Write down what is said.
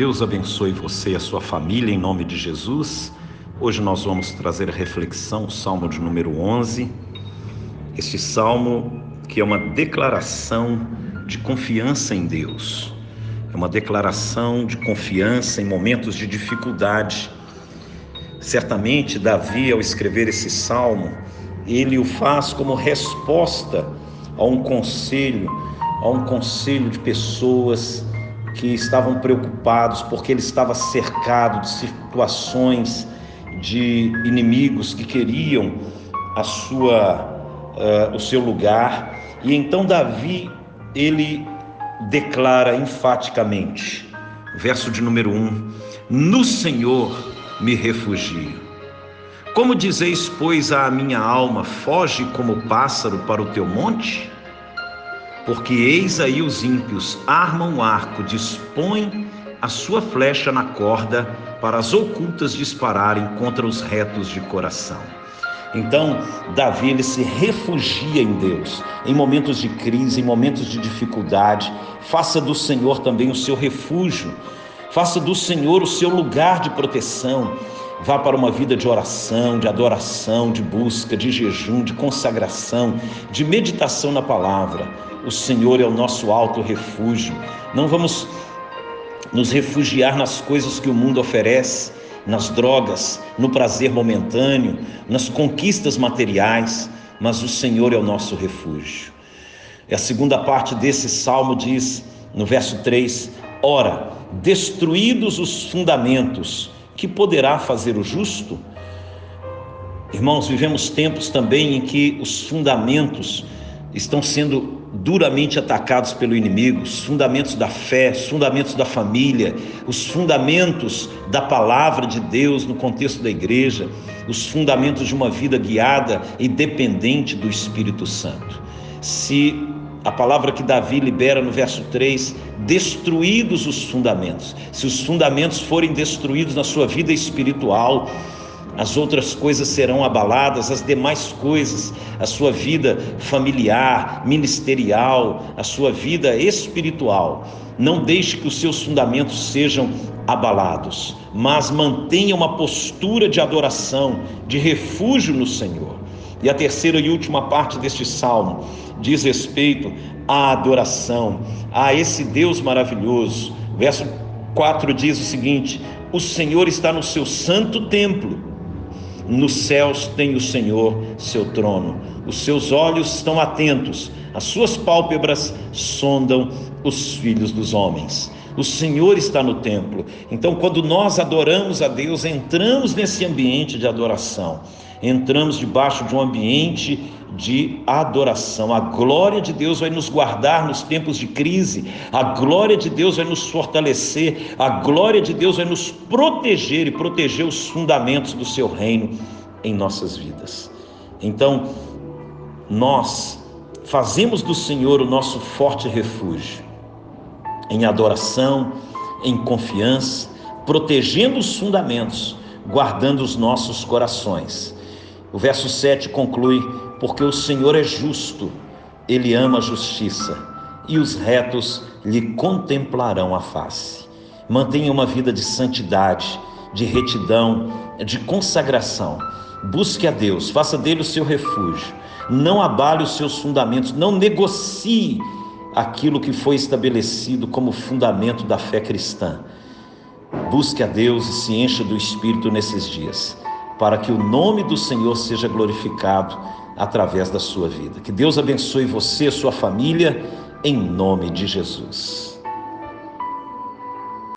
Deus abençoe você e a sua família em nome de Jesus. Hoje nós vamos trazer a reflexão, o Salmo de número 11. Este salmo que é uma declaração de confiança em Deus. É uma declaração de confiança em momentos de dificuldade. Certamente Davi ao escrever esse salmo, ele o faz como resposta a um conselho, a um conselho de pessoas que estavam preocupados porque ele estava cercado de situações de inimigos que queriam a sua uh, o seu lugar. E então Davi ele declara enfaticamente verso de número um no Senhor me refugio. Como dizeis pois à minha alma foge como pássaro para o teu monte porque eis aí os ímpios armam o arco, dispõem a sua flecha na corda para as ocultas dispararem contra os retos de coração. Então, Davi ele se refugia em Deus em momentos de crise, em momentos de dificuldade. Faça do Senhor também o seu refúgio. Faça do Senhor o seu lugar de proteção. Vá para uma vida de oração, de adoração, de busca, de jejum, de consagração, de meditação na palavra. O Senhor é o nosso alto refúgio. Não vamos nos refugiar nas coisas que o mundo oferece, nas drogas, no prazer momentâneo, nas conquistas materiais, mas o Senhor é o nosso refúgio. E a segunda parte desse salmo diz, no verso 3: Ora, destruídos os fundamentos, que poderá fazer o justo? Irmãos, vivemos tempos também em que os fundamentos estão sendo duramente atacados pelo inimigo, os fundamentos da fé, os fundamentos da família, os fundamentos da palavra de Deus no contexto da igreja, os fundamentos de uma vida guiada e dependente do Espírito Santo. Se a palavra que Davi libera no verso 3, destruídos os fundamentos. Se os fundamentos forem destruídos na sua vida espiritual, as outras coisas serão abaladas, as demais coisas, a sua vida familiar, ministerial, a sua vida espiritual. Não deixe que os seus fundamentos sejam abalados, mas mantenha uma postura de adoração, de refúgio no Senhor. E a terceira e última parte deste salmo diz respeito à adoração, a esse Deus maravilhoso. Verso 4 diz o seguinte: O Senhor está no seu santo templo. Nos céus tem o Senhor seu trono. Os seus olhos estão atentos, as suas pálpebras sondam os filhos dos homens. O Senhor está no templo. Então, quando nós adoramos a Deus, entramos nesse ambiente de adoração entramos debaixo de um ambiente de adoração. A glória de Deus vai nos guardar nos tempos de crise, a glória de Deus vai nos fortalecer, a glória de Deus vai nos proteger e proteger os fundamentos do seu reino em nossas vidas. Então, nós fazemos do Senhor o nosso forte refúgio, em adoração, em confiança, protegendo os fundamentos, guardando os nossos corações o verso 7 conclui: Porque o Senhor é justo, ele ama a justiça, e os retos lhe contemplarão a face. Mantenha uma vida de santidade, de retidão, de consagração. Busque a Deus, faça dele o seu refúgio. Não abale os seus fundamentos, não negocie aquilo que foi estabelecido como fundamento da fé cristã. Busque a Deus e se encha do Espírito nesses dias para que o nome do Senhor seja glorificado através da sua vida. Que Deus abençoe você e sua família, em nome de Jesus.